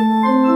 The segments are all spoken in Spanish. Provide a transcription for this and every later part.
Señor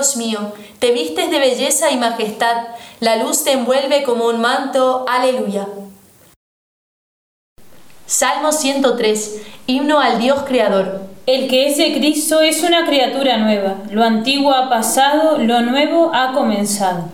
Dios mío, te vistes de belleza y majestad, la luz te envuelve como un manto, aleluya. Salmo 103, himno al Dios Creador. El que es de Cristo es una criatura nueva, lo antiguo ha pasado, lo nuevo ha comenzado.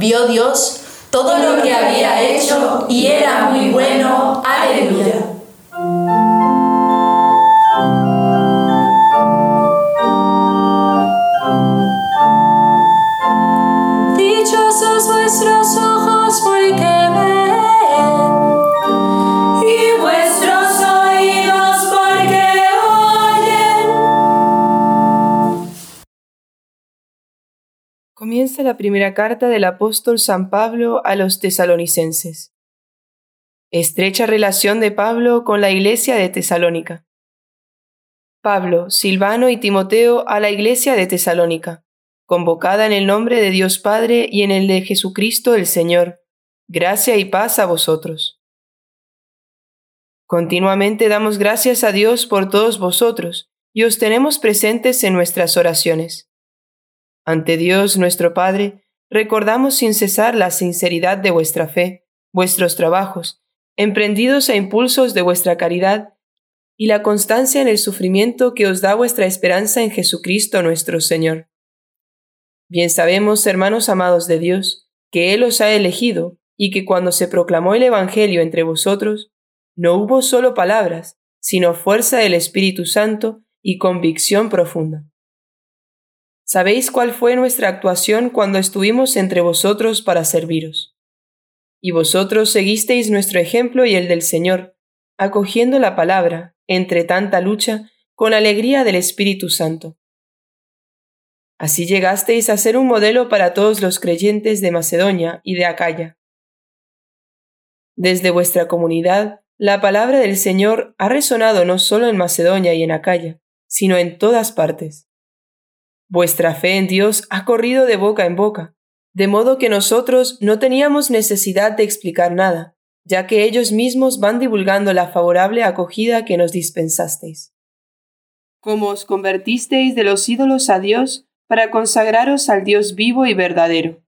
Vio Dios todo lo que había hecho y era muy bueno. Aleluya. La primera carta del apóstol San Pablo a los tesalonicenses. Estrecha relación de Pablo con la iglesia de Tesalónica. Pablo, Silvano y Timoteo a la iglesia de Tesalónica, convocada en el nombre de Dios Padre y en el de Jesucristo el Señor. Gracia y paz a vosotros. Continuamente damos gracias a Dios por todos vosotros y os tenemos presentes en nuestras oraciones. Ante Dios nuestro Padre, recordamos sin cesar la sinceridad de vuestra fe, vuestros trabajos, emprendidos a impulsos de vuestra caridad, y la constancia en el sufrimiento que os da vuestra esperanza en Jesucristo nuestro Señor. Bien sabemos, hermanos amados de Dios, que Él os ha elegido, y que cuando se proclamó el Evangelio entre vosotros, no hubo solo palabras, sino fuerza del Espíritu Santo y convicción profunda. Sabéis cuál fue nuestra actuación cuando estuvimos entre vosotros para serviros. Y vosotros seguisteis nuestro ejemplo y el del Señor, acogiendo la palabra, entre tanta lucha, con alegría del Espíritu Santo. Así llegasteis a ser un modelo para todos los creyentes de Macedonia y de Acaya. Desde vuestra comunidad, la palabra del Señor ha resonado no solo en Macedonia y en Acaya, sino en todas partes. Vuestra fe en Dios ha corrido de boca en boca, de modo que nosotros no teníamos necesidad de explicar nada, ya que ellos mismos van divulgando la favorable acogida que nos dispensasteis. Como os convertisteis de los ídolos a Dios para consagraros al Dios vivo y verdadero,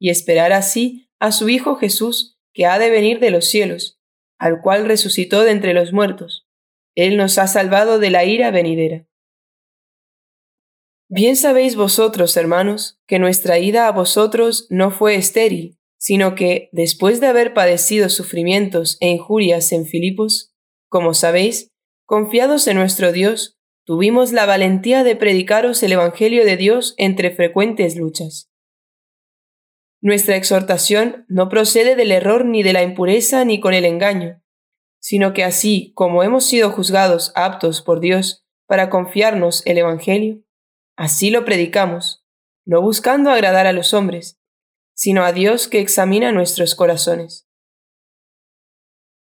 y esperar así a su Hijo Jesús, que ha de venir de los cielos, al cual resucitó de entre los muertos. Él nos ha salvado de la ira venidera. Bien sabéis vosotros, hermanos, que nuestra ida a vosotros no fue estéril, sino que, después de haber padecido sufrimientos e injurias en Filipos, como sabéis, confiados en nuestro Dios, tuvimos la valentía de predicaros el Evangelio de Dios entre frecuentes luchas. Nuestra exhortación no procede del error ni de la impureza ni con el engaño, sino que así como hemos sido juzgados aptos por Dios para confiarnos el Evangelio, Así lo predicamos, no buscando agradar a los hombres, sino a Dios que examina nuestros corazones.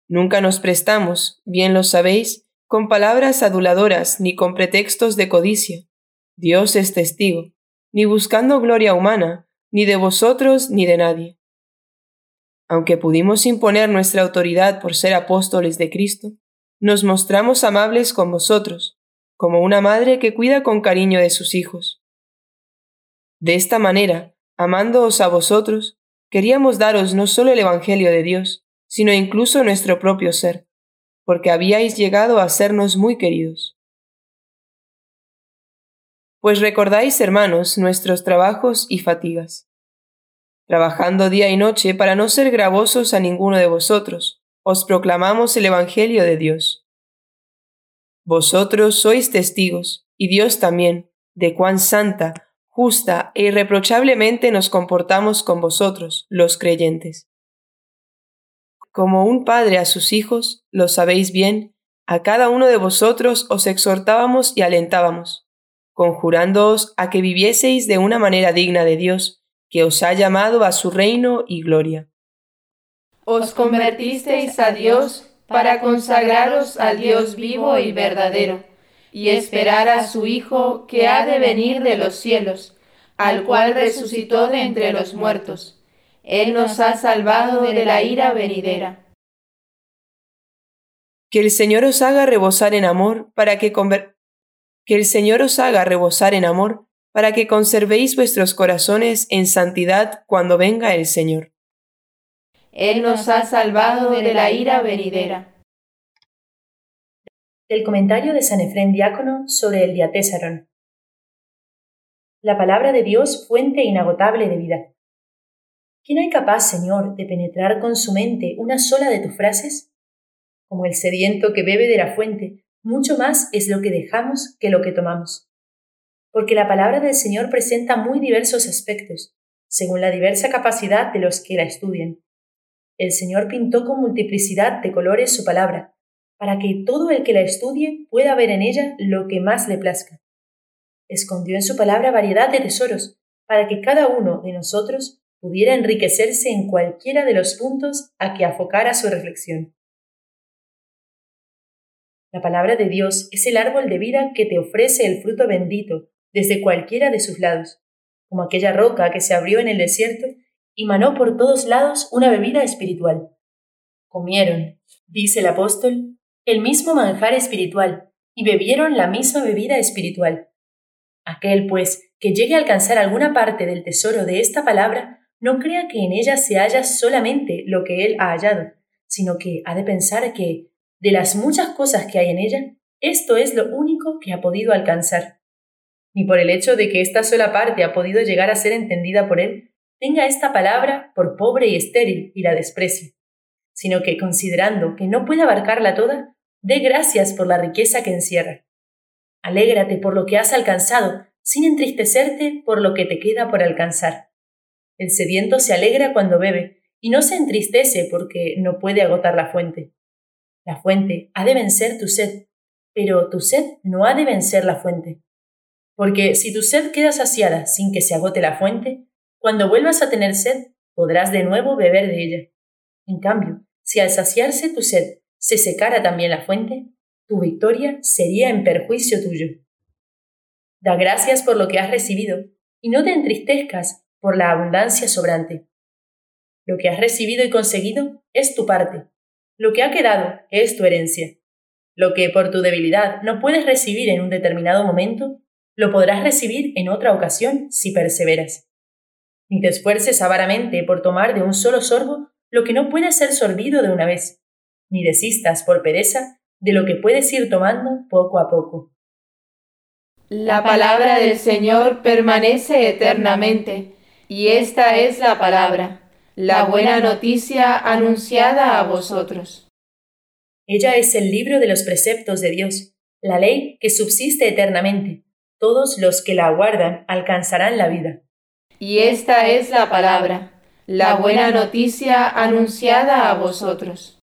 Nunca nos prestamos, bien lo sabéis, con palabras aduladoras ni con pretextos de codicia. Dios es testigo, ni buscando gloria humana, ni de vosotros ni de nadie. Aunque pudimos imponer nuestra autoridad por ser apóstoles de Cristo, nos mostramos amables con vosotros, como una madre que cuida con cariño de sus hijos. De esta manera, amándoos a vosotros, queríamos daros no solo el Evangelio de Dios, sino incluso nuestro propio ser, porque habíais llegado a sernos muy queridos. Pues recordáis, hermanos, nuestros trabajos y fatigas. Trabajando día y noche para no ser gravosos a ninguno de vosotros, os proclamamos el Evangelio de Dios vosotros sois testigos, y Dios también, de cuán santa, justa e irreprochablemente nos comportamos con vosotros, los creyentes. Como un padre a sus hijos, lo sabéis bien, a cada uno de vosotros os exhortábamos y alentábamos, conjurándoos a que vivieseis de una manera digna de Dios, que os ha llamado a su reino y gloria. Os convertisteis a Dios para consagraros al Dios vivo y verdadero, y esperar a su Hijo que ha de venir de los cielos, al cual resucitó de entre los muertos. Él nos ha salvado de la ira venidera. Que el Señor os haga rebosar en amor para que que el Señor os haga rebosar en amor para que conservéis vuestros corazones en santidad cuando venga el Señor. Él nos ha salvado de la ira venidera. El comentario de San Efrén Diácono sobre el Diatésaron. La palabra de Dios, fuente inagotable de vida. ¿Quién hay capaz, Señor, de penetrar con su mente una sola de tus frases? Como el sediento que bebe de la fuente, mucho más es lo que dejamos que lo que tomamos. Porque la palabra del Señor presenta muy diversos aspectos, según la diversa capacidad de los que la estudian. El Señor pintó con multiplicidad de colores su palabra, para que todo el que la estudie pueda ver en ella lo que más le plazca. Escondió en su palabra variedad de tesoros, para que cada uno de nosotros pudiera enriquecerse en cualquiera de los puntos a que afocara su reflexión. La palabra de Dios es el árbol de vida que te ofrece el fruto bendito desde cualquiera de sus lados, como aquella roca que se abrió en el desierto y manó por todos lados una bebida espiritual. Comieron, dice el apóstol, el mismo manjar espiritual y bebieron la misma bebida espiritual. Aquel, pues, que llegue a alcanzar alguna parte del tesoro de esta palabra, no crea que en ella se halla solamente lo que él ha hallado, sino que ha de pensar que, de las muchas cosas que hay en ella, esto es lo único que ha podido alcanzar. Ni por el hecho de que esta sola parte ha podido llegar a ser entendida por él, tenga esta palabra por pobre y estéril y la desprecie, sino que, considerando que no puede abarcarla toda, dé gracias por la riqueza que encierra. Alégrate por lo que has alcanzado, sin entristecerte por lo que te queda por alcanzar. El sediento se alegra cuando bebe, y no se entristece porque no puede agotar la fuente. La fuente ha de vencer tu sed, pero tu sed no ha de vencer la fuente. Porque si tu sed queda saciada sin que se agote la fuente, cuando vuelvas a tener sed, podrás de nuevo beber de ella. En cambio, si al saciarse tu sed se secara también la fuente, tu victoria sería en perjuicio tuyo. Da gracias por lo que has recibido y no te entristezcas por la abundancia sobrante. Lo que has recibido y conseguido es tu parte. Lo que ha quedado es tu herencia. Lo que por tu debilidad no puedes recibir en un determinado momento, lo podrás recibir en otra ocasión si perseveras. Ni te esfuerces avaramente por tomar de un solo sorbo lo que no puede ser sorbido de una vez, ni desistas por pereza de lo que puedes ir tomando poco a poco. La palabra del Señor permanece eternamente, y esta es la palabra, la buena noticia anunciada a vosotros. Ella es el libro de los preceptos de Dios, la ley que subsiste eternamente. Todos los que la aguardan alcanzarán la vida. Y esta es la palabra, la buena noticia anunciada a vosotros.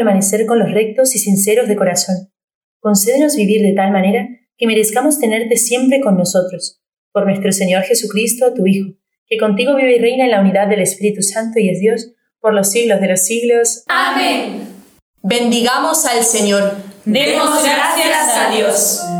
Permanecer con los rectos y sinceros de corazón. Concédenos vivir de tal manera que merezcamos tenerte siempre con nosotros. Por nuestro Señor Jesucristo, tu Hijo, que contigo vive y reina en la unidad del Espíritu Santo y es Dios, por los siglos de los siglos. Amén. Bendigamos al Señor. Demos gracias a Dios. Dios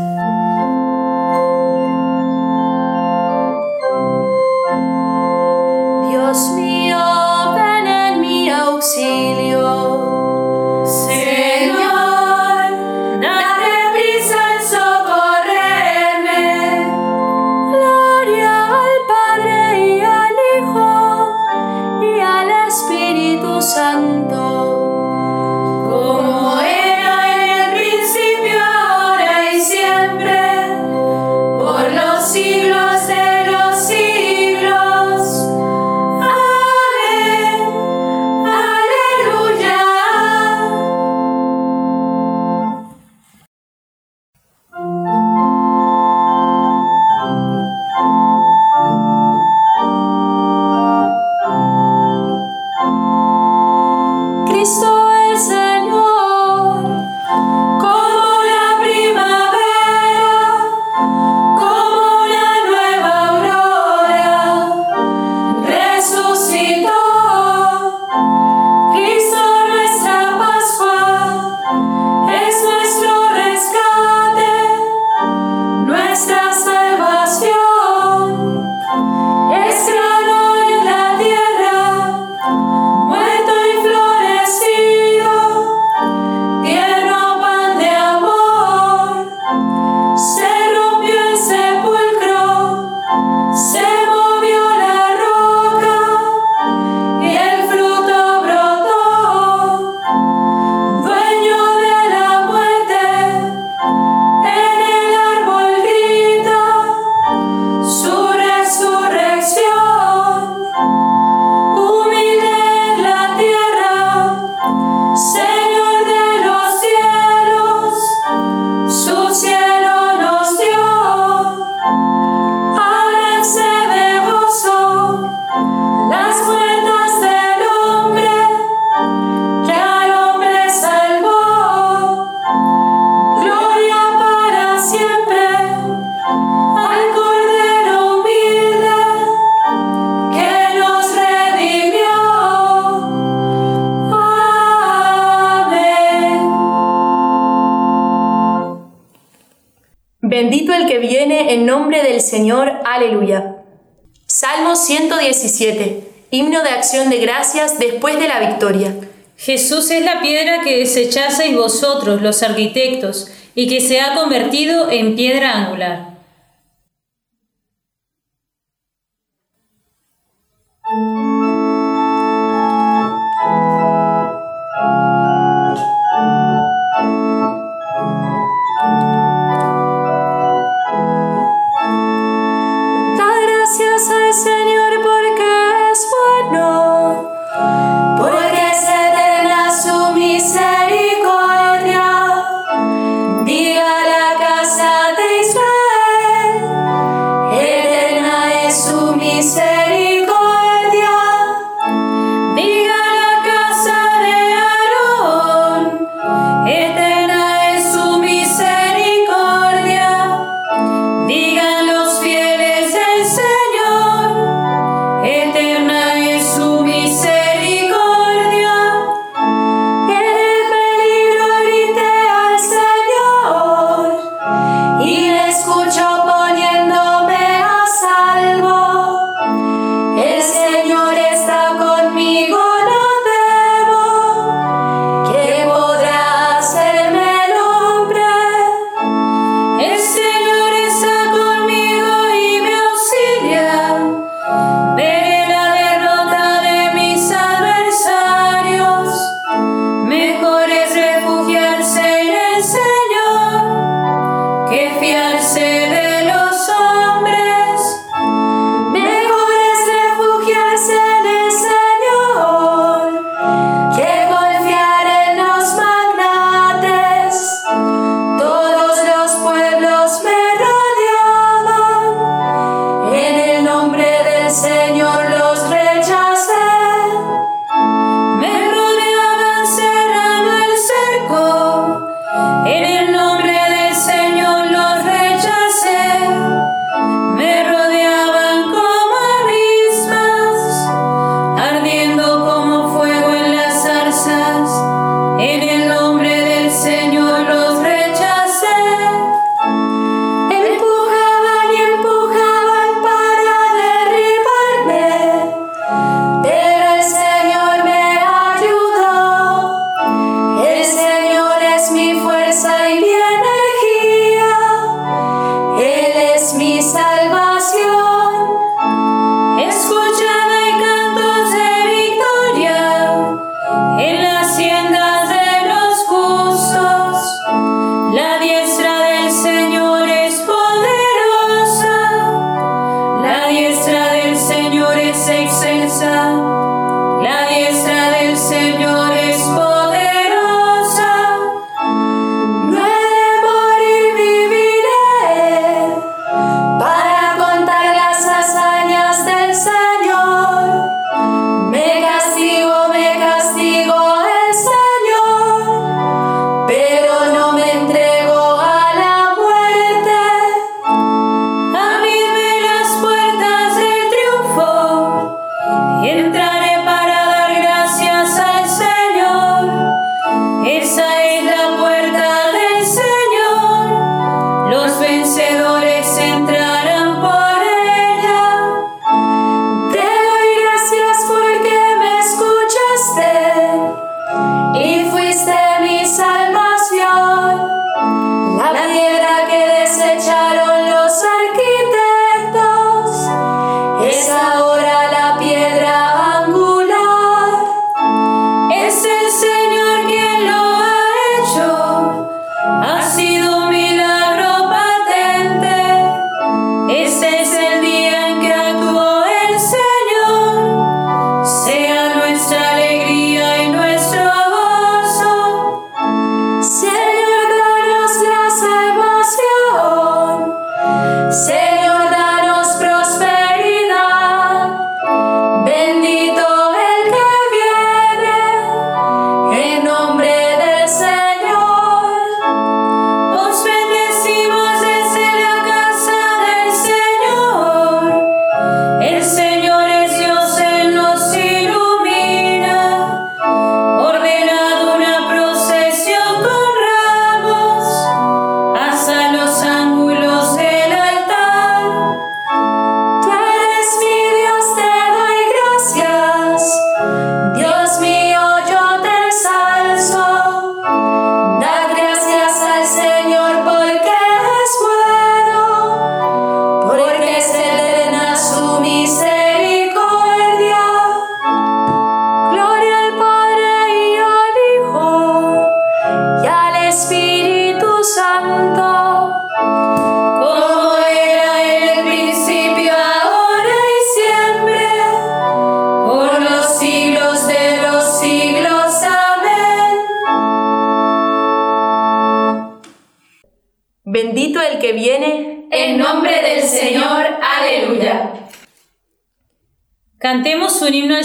que viene en nombre del Señor. Aleluya. Salmo 117. Himno de acción de gracias después de la victoria. Jesús es la piedra que desechaseis vosotros, los arquitectos, y que se ha convertido en piedra angular.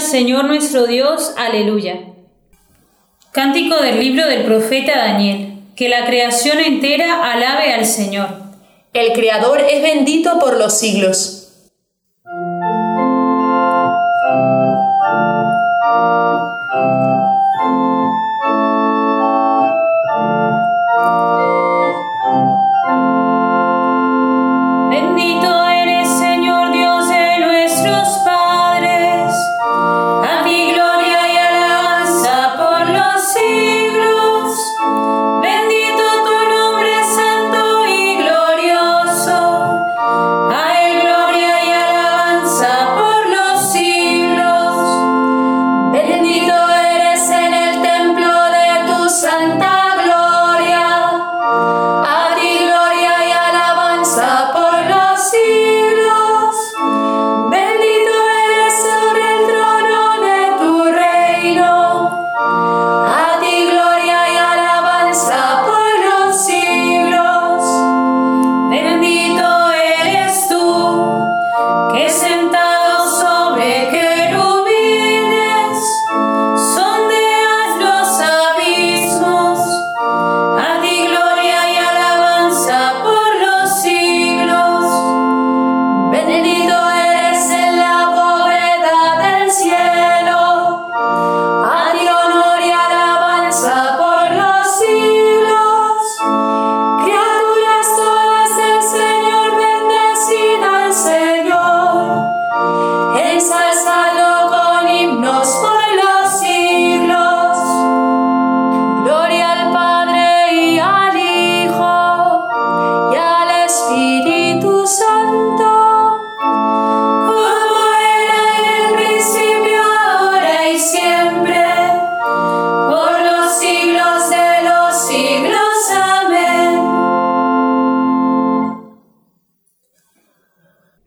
Señor nuestro Dios, aleluya. Cántico del libro del profeta Daniel. Que la creación entera alabe al Señor. El Creador es bendito por los siglos.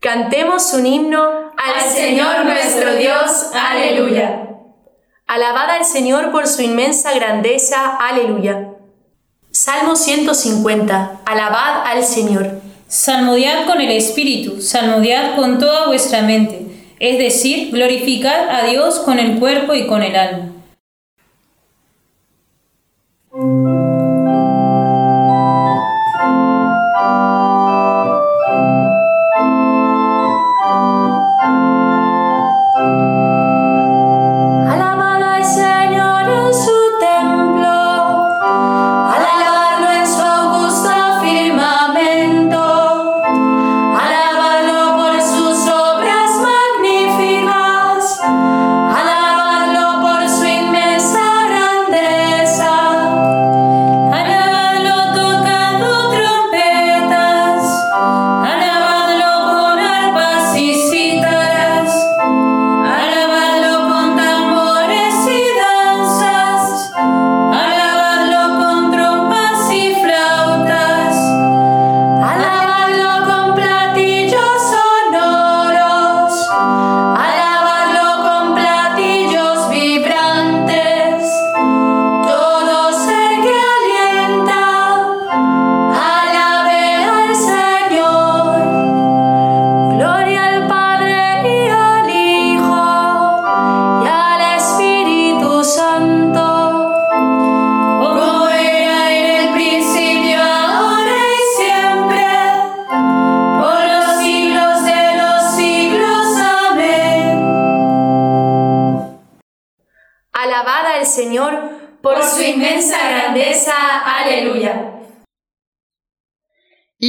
Cantemos un himno al Señor nuestro Dios. Aleluya. Alabad al Señor por su inmensa grandeza. Aleluya. Salmo 150. Alabad al Señor. Salmodiad con el Espíritu, salmodiad con toda vuestra mente, es decir, glorificad a Dios con el cuerpo y con el alma.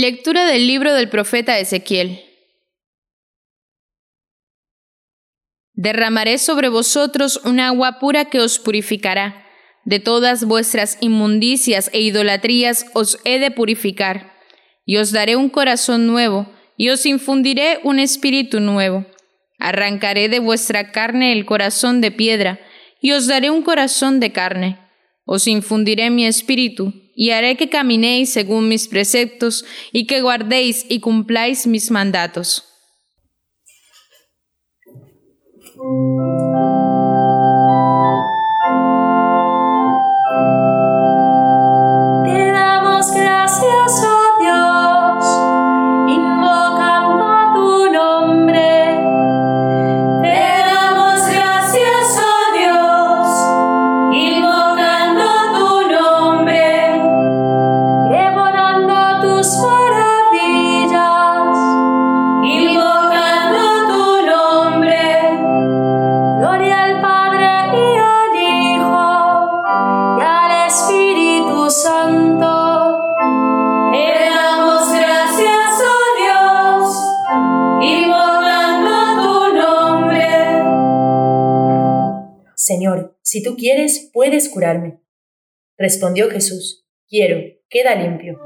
Lectura del libro del profeta Ezequiel. Derramaré sobre vosotros un agua pura que os purificará. De todas vuestras inmundicias e idolatrías os he de purificar. Y os daré un corazón nuevo, y os infundiré un espíritu nuevo. Arrancaré de vuestra carne el corazón de piedra, y os daré un corazón de carne. Os infundiré mi espíritu, y haré que caminéis según mis preceptos, y que guardéis y cumpláis mis mandatos. Si tú quieres, puedes curarme. Respondió Jesús, quiero, queda limpio.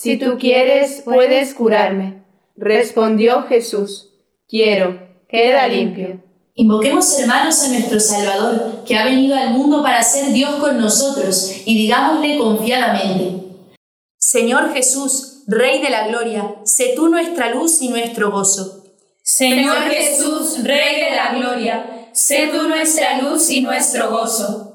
Si tú quieres, puedes curarme. Respondió Jesús, quiero, queda limpio. Invoquemos hermanos a nuestro Salvador, que ha venido al mundo para ser Dios con nosotros, y digámosle confiadamente, Señor Jesús, Rey de la Gloria, sé tú nuestra luz y nuestro gozo. Señor Jesús, Rey de la Gloria, sé tú nuestra luz y nuestro gozo.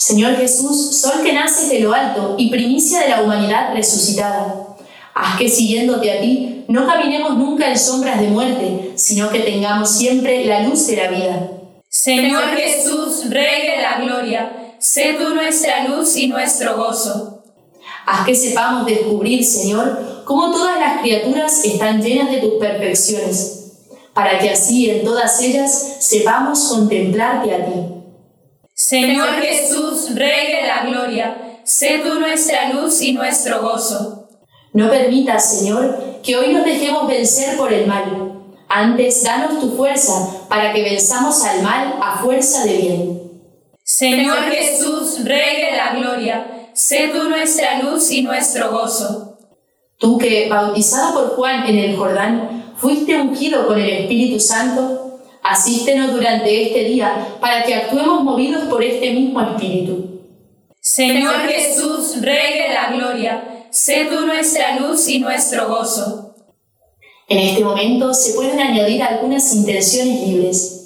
Señor Jesús, sol que nace de lo alto y primicia de la humanidad resucitada. Haz que siguiéndote a ti no caminemos nunca en sombras de muerte, sino que tengamos siempre la luz de la vida. Señor Jesús, Rey de la Gloria, sé tú nuestra luz y nuestro gozo. Haz que sepamos descubrir, Señor, cómo todas las criaturas están llenas de tus perfecciones, para que así en todas ellas sepamos contemplarte a ti. Señor Jesús, Rey de la Gloria, sé tú nuestra luz y nuestro gozo. No permitas, Señor, que hoy nos dejemos vencer por el mal. Antes, danos tu fuerza para que venzamos al mal a fuerza de bien. Señor Jesús, Rey de la Gloria, sé tú nuestra luz y nuestro gozo. Tú que, bautizado por Juan en el Jordán, fuiste ungido con el Espíritu Santo, Asístenos durante este día para que actuemos movidos por este mismo Espíritu. Señor Jesús, Rey de la Gloria, sé tú nuestra luz y nuestro gozo. En este momento se pueden añadir algunas intenciones libres.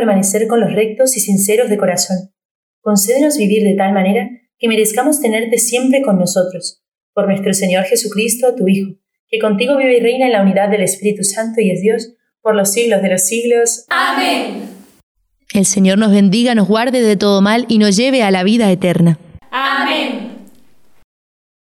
Permanecer con los rectos y sinceros de corazón. Concédenos vivir de tal manera que merezcamos tenerte siempre con nosotros. Por nuestro Señor Jesucristo, tu Hijo, que contigo vive y reina en la unidad del Espíritu Santo y es Dios, por los siglos de los siglos. Amén. El Señor nos bendiga, nos guarde de todo mal y nos lleve a la vida eterna. Amén.